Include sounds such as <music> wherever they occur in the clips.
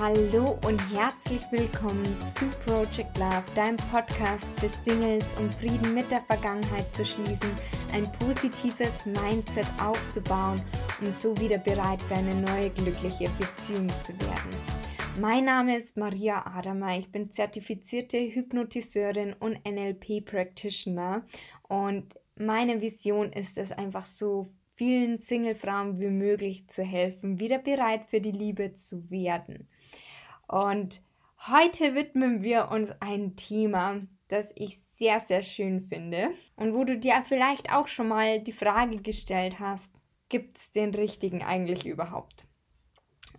Hallo und herzlich willkommen zu Project Love, deinem Podcast für Singles, um Frieden mit der Vergangenheit zu schließen, ein positives Mindset aufzubauen, um so wieder bereit für eine neue glückliche Beziehung zu werden. Mein Name ist Maria Adamer, ich bin zertifizierte Hypnotiseurin und NLP Practitioner und meine Vision ist es einfach so vielen Singlefrauen wie möglich zu helfen, wieder bereit für die Liebe zu werden. Und heute widmen wir uns ein Thema, das ich sehr, sehr schön finde und wo du dir vielleicht auch schon mal die Frage gestellt hast, gibt es den richtigen eigentlich überhaupt?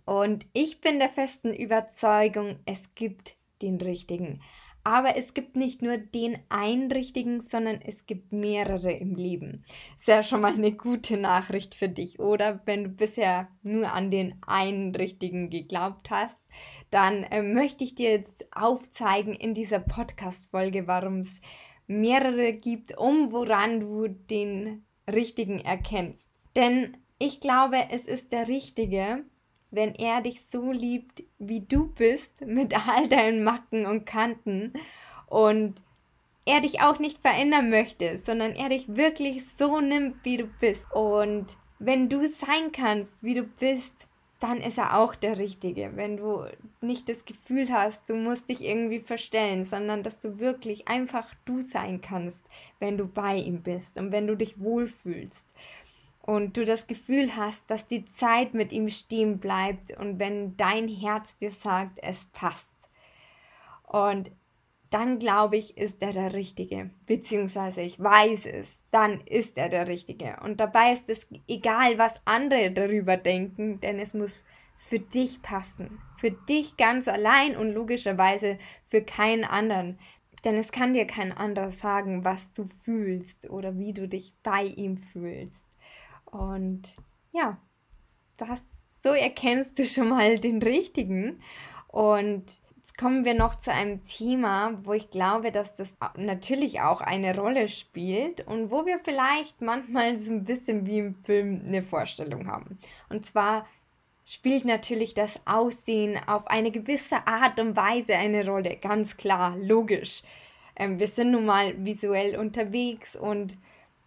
Und ich bin der festen Überzeugung, es gibt den richtigen. Aber es gibt nicht nur den einen richtigen, sondern es gibt mehrere im Leben. Ist ja schon mal eine gute Nachricht für dich, oder? Wenn du bisher nur an den einen richtigen geglaubt hast, dann äh, möchte ich dir jetzt aufzeigen in dieser Podcast-Folge, warum es mehrere gibt, um woran du den richtigen erkennst. Denn ich glaube, es ist der richtige, wenn er dich so liebt, wie du bist, mit all deinen Macken und Kanten und er dich auch nicht verändern möchte, sondern er dich wirklich so nimmt, wie du bist. Und wenn du sein kannst, wie du bist, dann ist er auch der Richtige. Wenn du nicht das Gefühl hast, du musst dich irgendwie verstellen, sondern dass du wirklich einfach du sein kannst, wenn du bei ihm bist und wenn du dich wohlfühlst und du das Gefühl hast, dass die Zeit mit ihm stehen bleibt und wenn dein Herz dir sagt, es passt. Und dann glaube ich, ist er der Richtige, beziehungsweise ich weiß es, dann ist er der Richtige. Und dabei ist es egal, was andere darüber denken, denn es muss für dich passen, für dich ganz allein und logischerweise für keinen anderen. Denn es kann dir kein anderer sagen, was du fühlst oder wie du dich bei ihm fühlst. Und ja, das, so erkennst du schon mal den richtigen. Und jetzt kommen wir noch zu einem Thema, wo ich glaube, dass das natürlich auch eine Rolle spielt und wo wir vielleicht manchmal so ein bisschen wie im Film eine Vorstellung haben. Und zwar spielt natürlich das Aussehen auf eine gewisse Art und Weise eine Rolle, ganz klar, logisch. Ähm, wir sind nun mal visuell unterwegs und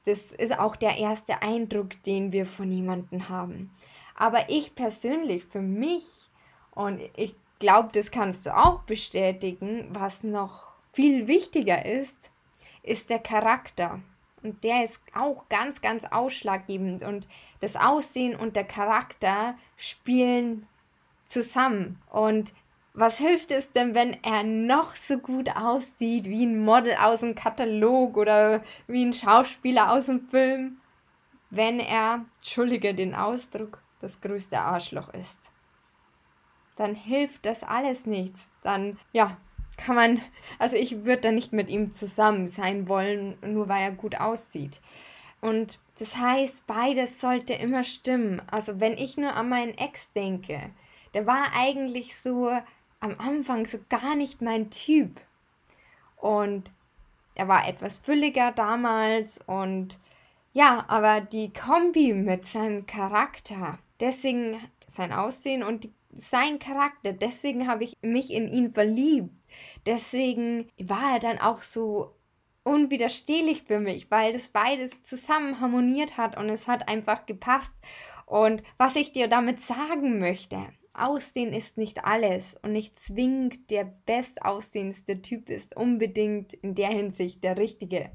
das ist auch der erste Eindruck, den wir von jemandem haben. Aber ich persönlich, für mich, und ich glaube, das kannst du auch bestätigen, was noch viel wichtiger ist, ist der Charakter. Und der ist auch ganz, ganz ausschlaggebend. Und das Aussehen und der Charakter spielen zusammen. Und was hilft es denn, wenn er noch so gut aussieht wie ein Model aus dem Katalog oder wie ein Schauspieler aus dem Film, wenn er, entschuldige den Ausdruck, das größte Arschloch ist? Dann hilft das alles nichts. Dann, ja, kann man, also ich würde da nicht mit ihm zusammen sein wollen, nur weil er gut aussieht. Und das heißt, beides sollte immer stimmen. Also wenn ich nur an meinen Ex denke, der war eigentlich so am Anfang so gar nicht mein Typ. Und er war etwas fülliger damals und ja, aber die Kombi mit seinem Charakter, deswegen sein Aussehen und die, sein Charakter, deswegen habe ich mich in ihn verliebt. Deswegen war er dann auch so unwiderstehlich für mich, weil das beides zusammen harmoniert hat und es hat einfach gepasst. Und was ich dir damit sagen möchte, Aussehen ist nicht alles und nicht zwingend der bestaussehendste Typ ist unbedingt in der Hinsicht der richtige.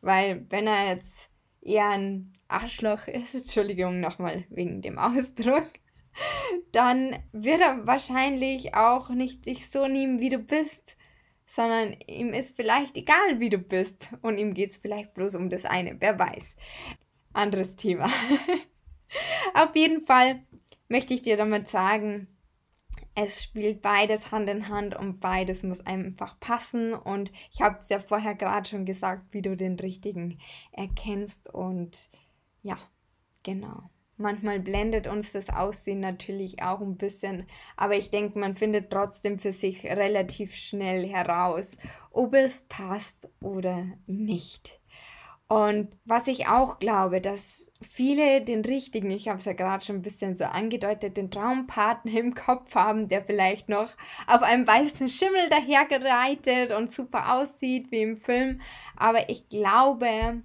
Weil wenn er jetzt eher ein Arschloch ist, <laughs> Entschuldigung nochmal wegen dem Ausdruck, <laughs> dann wird er wahrscheinlich auch nicht sich so nehmen, wie du bist, sondern ihm ist vielleicht egal, wie du bist und ihm geht es vielleicht bloß um das eine, wer weiß. Anderes Thema. <laughs> Auf jeden Fall möchte ich dir damit sagen, es spielt beides Hand in Hand und beides muss einfach passen. Und ich habe es ja vorher gerade schon gesagt, wie du den richtigen erkennst. Und ja, genau. Manchmal blendet uns das Aussehen natürlich auch ein bisschen, aber ich denke, man findet trotzdem für sich relativ schnell heraus, ob es passt oder nicht. Und was ich auch glaube, dass viele den richtigen, ich habe es ja gerade schon ein bisschen so angedeutet, den Traumpartner <laughs> im Kopf haben, der vielleicht noch auf einem weißen Schimmel dahergereitet und super aussieht wie im Film. Aber ich glaube,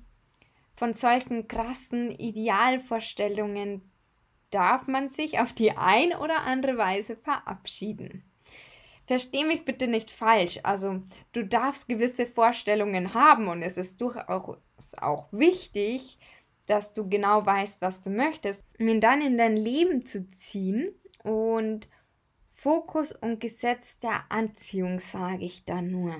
von solchen krassen Idealvorstellungen darf man sich auf die ein oder andere Weise verabschieden. Versteh mich bitte nicht falsch. Also, du darfst gewisse Vorstellungen haben und es ist durchaus auch wichtig, dass du genau weißt, was du möchtest, um ihn dann in dein Leben zu ziehen. Und Fokus und Gesetz der Anziehung sage ich da nur.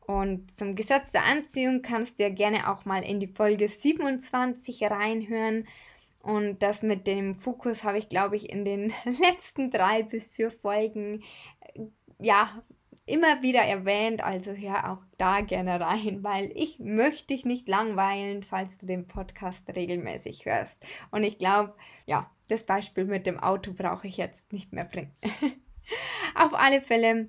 Und zum Gesetz der Anziehung kannst du ja gerne auch mal in die Folge 27 reinhören. Und das mit dem Fokus habe ich, glaube ich, in den <laughs> letzten drei bis vier Folgen äh, ja immer wieder erwähnt. Also hör auch da gerne rein, weil ich möchte dich nicht langweilen, falls du den Podcast regelmäßig hörst. Und ich glaube, ja, das Beispiel mit dem Auto brauche ich jetzt nicht mehr bringen. <laughs> Auf alle Fälle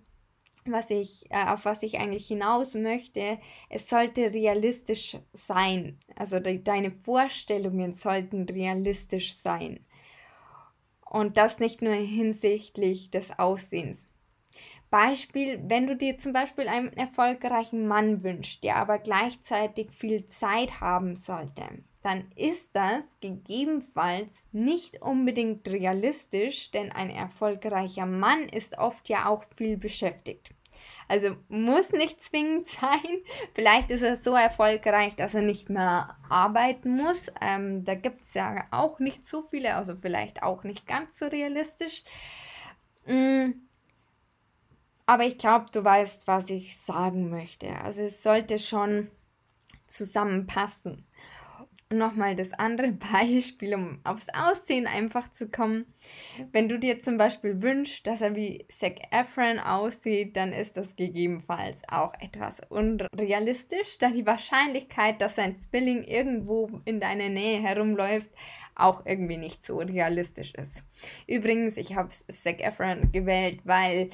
was ich, äh, auf was ich eigentlich hinaus möchte, es sollte realistisch sein. Also de deine Vorstellungen sollten realistisch sein. Und das nicht nur hinsichtlich des Aussehens. Beispiel, wenn du dir zum Beispiel einen erfolgreichen Mann wünschst, der aber gleichzeitig viel Zeit haben sollte, dann ist das gegebenenfalls nicht unbedingt realistisch, denn ein erfolgreicher Mann ist oft ja auch viel beschäftigt. Also muss nicht <laughs> zwingend sein. Vielleicht ist er so erfolgreich, dass er nicht mehr arbeiten muss. Ähm, da gibt es ja auch nicht so viele, also vielleicht auch nicht ganz so realistisch. Mm. Aber ich glaube, du weißt, was ich sagen möchte. Also es sollte schon zusammenpassen nochmal das andere <laughs> Beispiel, um aufs Aussehen einfach zu kommen. Wenn du dir zum Beispiel wünschst, dass er wie Zac Efron aussieht, dann ist das gegebenenfalls auch etwas unrealistisch, da die Wahrscheinlichkeit, dass sein Zwilling irgendwo in deiner Nähe herumläuft, auch irgendwie nicht so realistisch ist. Übrigens, ich habe Zac Efron gewählt, weil,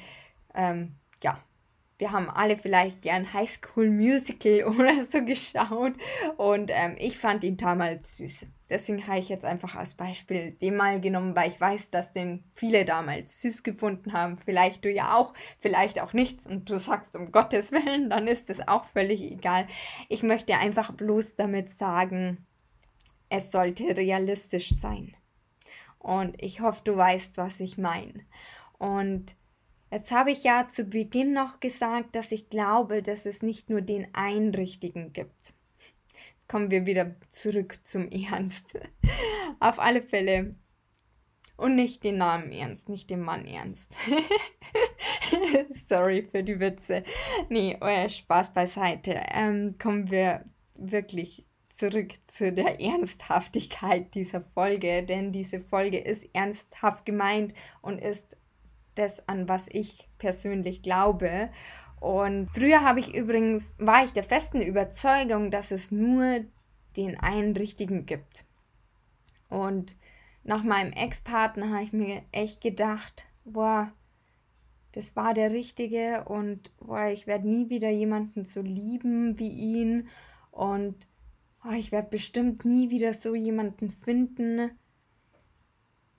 ähm, ja, wir haben alle vielleicht gern High School Musical <laughs> oder so geschaut und ähm, ich fand ihn damals süß. Deswegen habe ich jetzt einfach als Beispiel den mal genommen, weil ich weiß, dass den viele damals süß gefunden haben. Vielleicht du ja auch, vielleicht auch nichts. Und du sagst um Gottes Willen, dann ist es auch völlig egal. Ich möchte einfach bloß damit sagen, es sollte realistisch sein. Und ich hoffe, du weißt, was ich meine. Und Jetzt habe ich ja zu Beginn noch gesagt, dass ich glaube, dass es nicht nur den einen richtigen gibt. Jetzt kommen wir wieder zurück zum Ernst. <laughs> Auf alle Fälle. Und nicht den Namen Ernst, nicht den Mann Ernst. <laughs> Sorry für die Witze. Nee, euer Spaß beiseite. Ähm, kommen wir wirklich zurück zu der Ernsthaftigkeit dieser Folge, denn diese Folge ist ernsthaft gemeint und ist das, an was ich persönlich glaube. Und früher habe ich übrigens, war ich der festen Überzeugung, dass es nur den einen richtigen gibt. Und nach meinem Ex-Partner habe ich mir echt gedacht, boah, das war der Richtige und boah, ich werde nie wieder jemanden so lieben wie ihn und oh, ich werde bestimmt nie wieder so jemanden finden.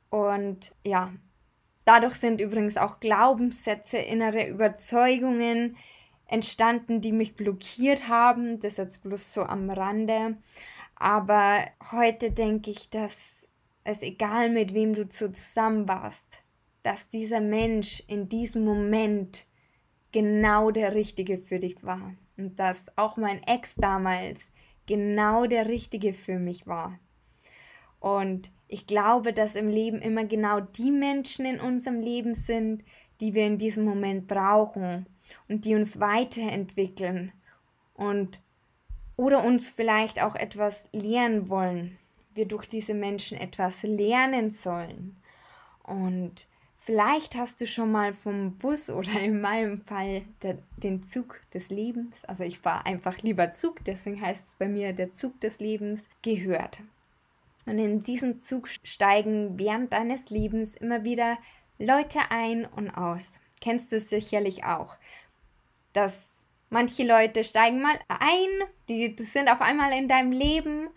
Und ja, Dadurch sind übrigens auch Glaubenssätze, innere Überzeugungen entstanden, die mich blockiert haben. Das jetzt bloß so am Rande. Aber heute denke ich, dass es egal mit wem du zusammen warst, dass dieser Mensch in diesem Moment genau der Richtige für dich war. Und dass auch mein Ex damals genau der Richtige für mich war. Und ich glaube, dass im Leben immer genau die Menschen in unserem Leben sind, die wir in diesem Moment brauchen und die uns weiterentwickeln und oder uns vielleicht auch etwas lernen wollen. Wir durch diese Menschen etwas lernen sollen. Und vielleicht hast du schon mal vom Bus oder in meinem Fall der, den Zug des Lebens, also ich fahre einfach lieber Zug, deswegen heißt es bei mir der Zug des Lebens, gehört. Und in diesen Zug steigen während deines Lebens immer wieder Leute ein und aus. Kennst du sicherlich auch, dass manche Leute steigen mal ein, die, die sind auf einmal in deinem Leben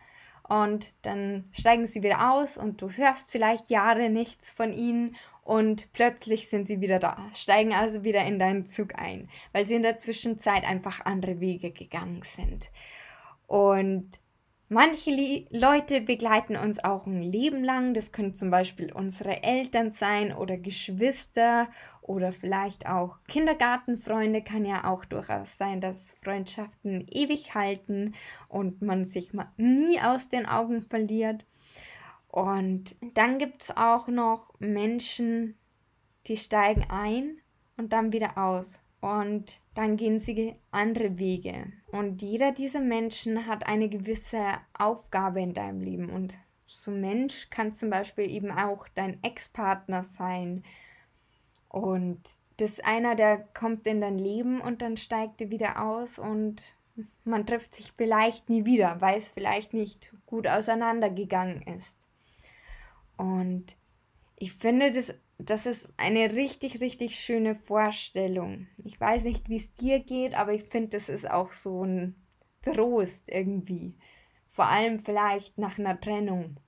und dann steigen sie wieder aus und du hörst vielleicht Jahre nichts von ihnen und plötzlich sind sie wieder da, steigen also wieder in deinen Zug ein, weil sie in der Zwischenzeit einfach andere Wege gegangen sind. Und Manche Le Leute begleiten uns auch ein Leben lang. Das können zum Beispiel unsere Eltern sein oder Geschwister oder vielleicht auch Kindergartenfreunde. Kann ja auch durchaus sein, dass Freundschaften ewig halten und man sich nie aus den Augen verliert. Und dann gibt es auch noch Menschen, die steigen ein und dann wieder aus und dann gehen sie andere Wege. Und jeder dieser Menschen hat eine gewisse Aufgabe in deinem Leben. Und so Mensch kann zum Beispiel eben auch dein Ex-Partner sein. Und das ist einer, der kommt in dein Leben und dann steigt er wieder aus und man trifft sich vielleicht nie wieder, weil es vielleicht nicht gut auseinandergegangen ist. Und ich finde das das ist eine richtig, richtig schöne Vorstellung. Ich weiß nicht, wie es dir geht, aber ich finde, das ist auch so ein Trost irgendwie. Vor allem vielleicht nach einer Trennung.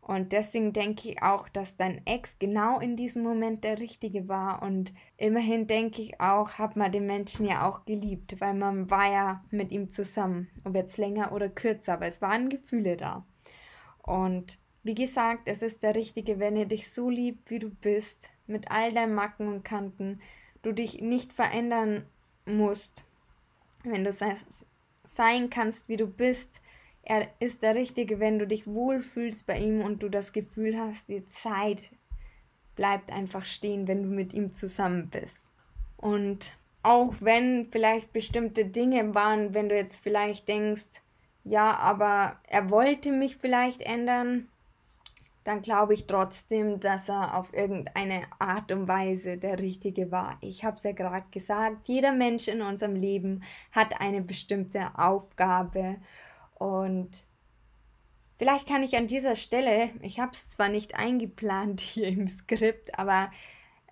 Und deswegen denke ich auch, dass dein Ex genau in diesem Moment der Richtige war. Und immerhin denke ich auch, hat man den Menschen ja auch geliebt, weil man war ja mit ihm zusammen. Ob jetzt länger oder kürzer, aber es waren Gefühle da. Und wie gesagt, es ist der Richtige, wenn er dich so liebt, wie du bist, mit all deinen Macken und Kanten, du dich nicht verändern musst, wenn du sein kannst, wie du bist. Er ist der Richtige, wenn du dich wohlfühlst bei ihm und du das Gefühl hast, die Zeit bleibt einfach stehen, wenn du mit ihm zusammen bist. Und auch wenn vielleicht bestimmte Dinge waren, wenn du jetzt vielleicht denkst, ja, aber er wollte mich vielleicht ändern, dann glaube ich trotzdem, dass er auf irgendeine Art und Weise der Richtige war. Ich habe es ja gerade gesagt, jeder Mensch in unserem Leben hat eine bestimmte Aufgabe und vielleicht kann ich an dieser Stelle, ich habe es zwar nicht eingeplant <laughs> hier im Skript, aber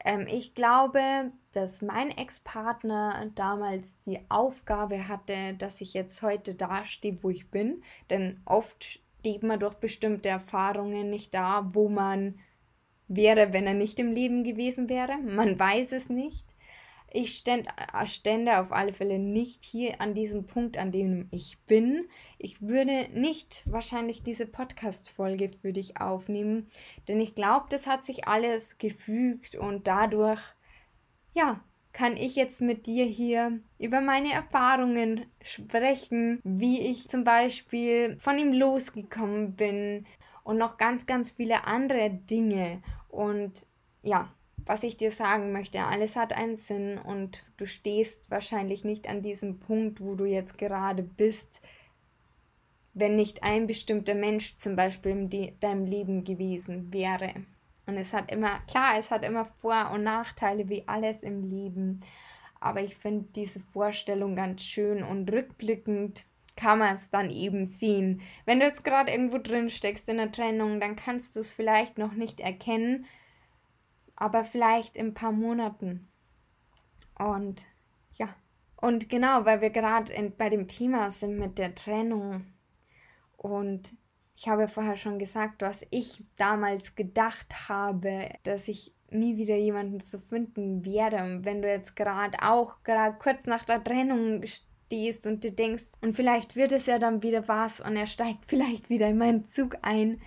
ähm, ich glaube, dass mein Ex-Partner damals die Aufgabe hatte, dass ich jetzt heute dastehe, wo ich bin, denn oft steht man durch bestimmte Erfahrungen nicht da, wo man wäre, wenn er nicht im Leben gewesen wäre. Man weiß es nicht. Ich ständ, äh, stände auf alle Fälle nicht hier an diesem Punkt, an dem ich bin. Ich würde nicht wahrscheinlich diese Podcast-Folge für dich aufnehmen, denn ich glaube, das hat sich alles gefügt und dadurch, ja, kann ich jetzt mit dir hier über meine Erfahrungen sprechen, wie ich zum Beispiel von ihm losgekommen bin und noch ganz, ganz viele andere Dinge. Und ja, was ich dir sagen möchte, alles hat einen Sinn und du stehst wahrscheinlich nicht an diesem Punkt, wo du jetzt gerade bist, wenn nicht ein bestimmter Mensch zum Beispiel in deinem Leben gewesen wäre. Und es hat immer, klar, es hat immer Vor- und Nachteile wie alles im Leben. Aber ich finde diese Vorstellung ganz schön und rückblickend kann man es dann eben sehen. Wenn du jetzt gerade irgendwo drin steckst in der Trennung, dann kannst du es vielleicht noch nicht erkennen, aber vielleicht in ein paar Monaten. Und ja, und genau, weil wir gerade bei dem Thema sind mit der Trennung und ich habe vorher schon gesagt, was ich damals gedacht habe, dass ich nie wieder jemanden zu finden werde. Und wenn du jetzt gerade auch gerade kurz nach der Trennung stehst und du denkst, und vielleicht wird es ja dann wieder was und er steigt <laughs> vielleicht wieder in meinen Zug ein,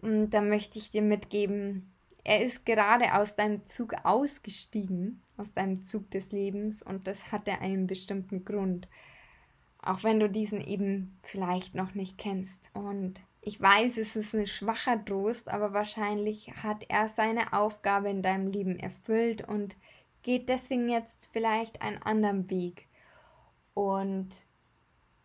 und dann möchte ich dir mitgeben, er ist gerade aus deinem Zug ausgestiegen, aus deinem Zug des Lebens und das hatte einen bestimmten Grund. Auch wenn du diesen eben vielleicht noch nicht kennst. Und ich weiß, es ist ein schwacher Trost, aber wahrscheinlich hat er seine Aufgabe in deinem Leben erfüllt und geht deswegen jetzt vielleicht einen anderen Weg. Und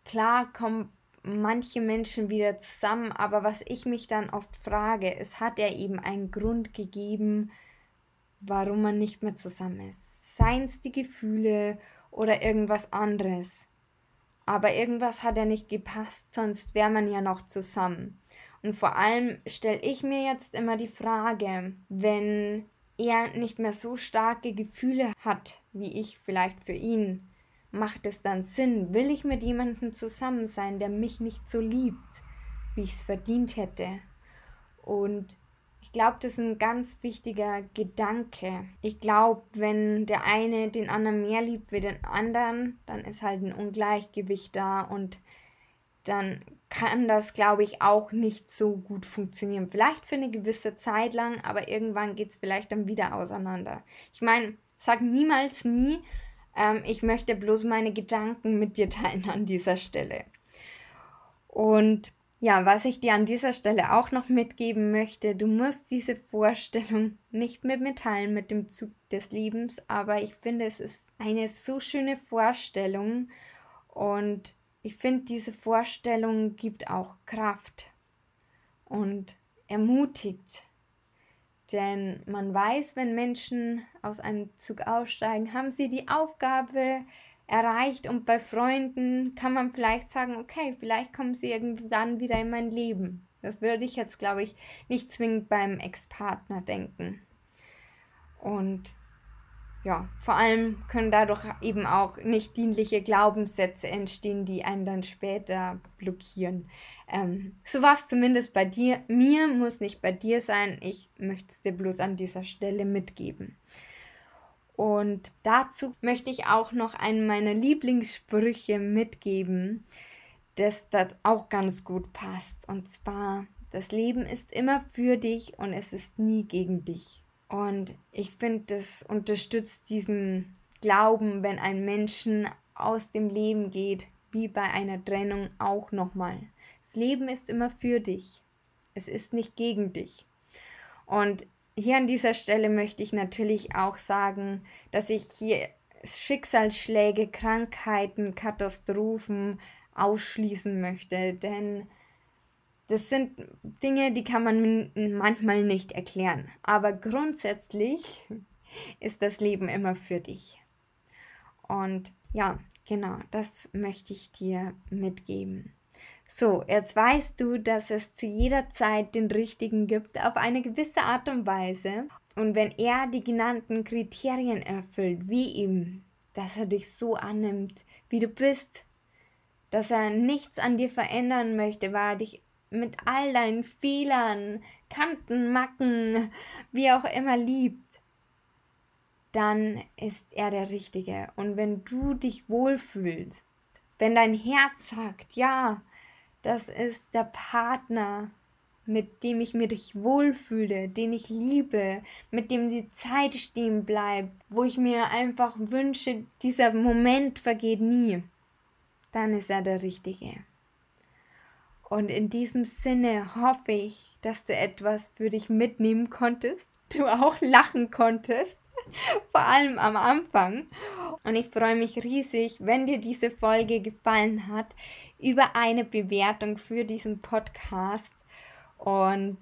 klar kommen manche Menschen wieder zusammen, aber was ich mich dann oft frage, es hat ja eben einen Grund gegeben, warum man nicht mehr zusammen ist. Seien es die Gefühle oder irgendwas anderes. Aber irgendwas hat ja nicht gepasst, sonst wäre man ja noch zusammen. Und vor allem stelle ich mir jetzt immer die Frage, wenn er nicht mehr so starke Gefühle hat, wie ich vielleicht für ihn, macht es dann Sinn? Will ich mit jemandem zusammen sein, der mich nicht so liebt, wie ich es verdient hätte? Und ich glaube, das ist ein ganz wichtiger Gedanke. Ich glaube, wenn der eine den anderen mehr liebt wie den anderen, dann ist halt ein Ungleichgewicht da und dann kann das, glaube ich, auch nicht so gut funktionieren. Vielleicht für eine gewisse Zeit lang, aber irgendwann geht es vielleicht dann wieder auseinander. Ich meine, sag niemals nie, ähm, ich möchte bloß meine Gedanken mit dir teilen an dieser Stelle. Und ja, was ich dir an dieser Stelle auch noch mitgeben möchte, du musst diese Vorstellung nicht mit mir teilen mit dem Zug des Lebens, aber ich finde, es ist eine so schöne Vorstellung und ich finde, diese Vorstellung gibt auch Kraft und ermutigt. Denn man weiß, wenn Menschen aus einem Zug aussteigen, haben sie die Aufgabe, erreicht und bei Freunden kann man vielleicht sagen, okay, vielleicht kommen sie irgendwann wieder in mein Leben. Das würde ich jetzt, glaube ich, nicht zwingend beim Ex-Partner denken. Und ja, vor allem können dadurch eben auch nicht dienliche Glaubenssätze entstehen, die einen dann später blockieren. Ähm, so war es zumindest bei dir. Mir muss nicht bei dir sein. Ich möchte es dir bloß an dieser Stelle mitgeben. Und dazu möchte ich auch noch einen meiner Lieblingssprüche mitgeben, das das auch ganz gut passt. Und zwar, das Leben ist immer für dich und es ist nie gegen dich. Und ich finde, das unterstützt diesen Glauben, wenn ein Menschen aus dem Leben geht, wie bei einer Trennung auch nochmal. Das Leben ist immer für dich. Es ist nicht gegen dich. Und hier an dieser Stelle möchte ich natürlich auch sagen, dass ich hier Schicksalsschläge, Krankheiten, Katastrophen ausschließen möchte, denn das sind Dinge, die kann man manchmal nicht erklären. Aber grundsätzlich ist das Leben immer für dich. Und ja, genau, das möchte ich dir mitgeben. So, jetzt weißt du, dass es zu jeder Zeit den Richtigen gibt, auf eine gewisse Art und Weise. Und wenn er die genannten Kriterien erfüllt, wie ihm, dass er dich so annimmt, wie du bist, dass er nichts an dir verändern möchte, weil er dich mit all deinen Fehlern, Kanten, Macken, wie auch immer liebt, dann ist er der Richtige. Und wenn du dich wohlfühlst, wenn dein Herz sagt, ja, das ist der Partner, mit dem ich mich wohlfühle, den ich liebe, mit dem die Zeit stehen bleibt, wo ich mir einfach wünsche, dieser Moment vergeht nie, dann ist er der Richtige. Und in diesem Sinne hoffe ich, dass du etwas für dich mitnehmen konntest, du auch lachen konntest, <laughs> vor allem am Anfang. Und ich freue mich riesig, wenn dir diese Folge gefallen hat über eine Bewertung für diesen Podcast. Und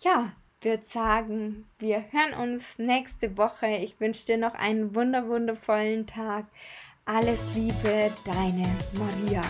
ja, würde sagen, wir hören uns nächste Woche. Ich wünsche dir noch einen wunder wundervollen Tag. Alles Liebe, deine Maria.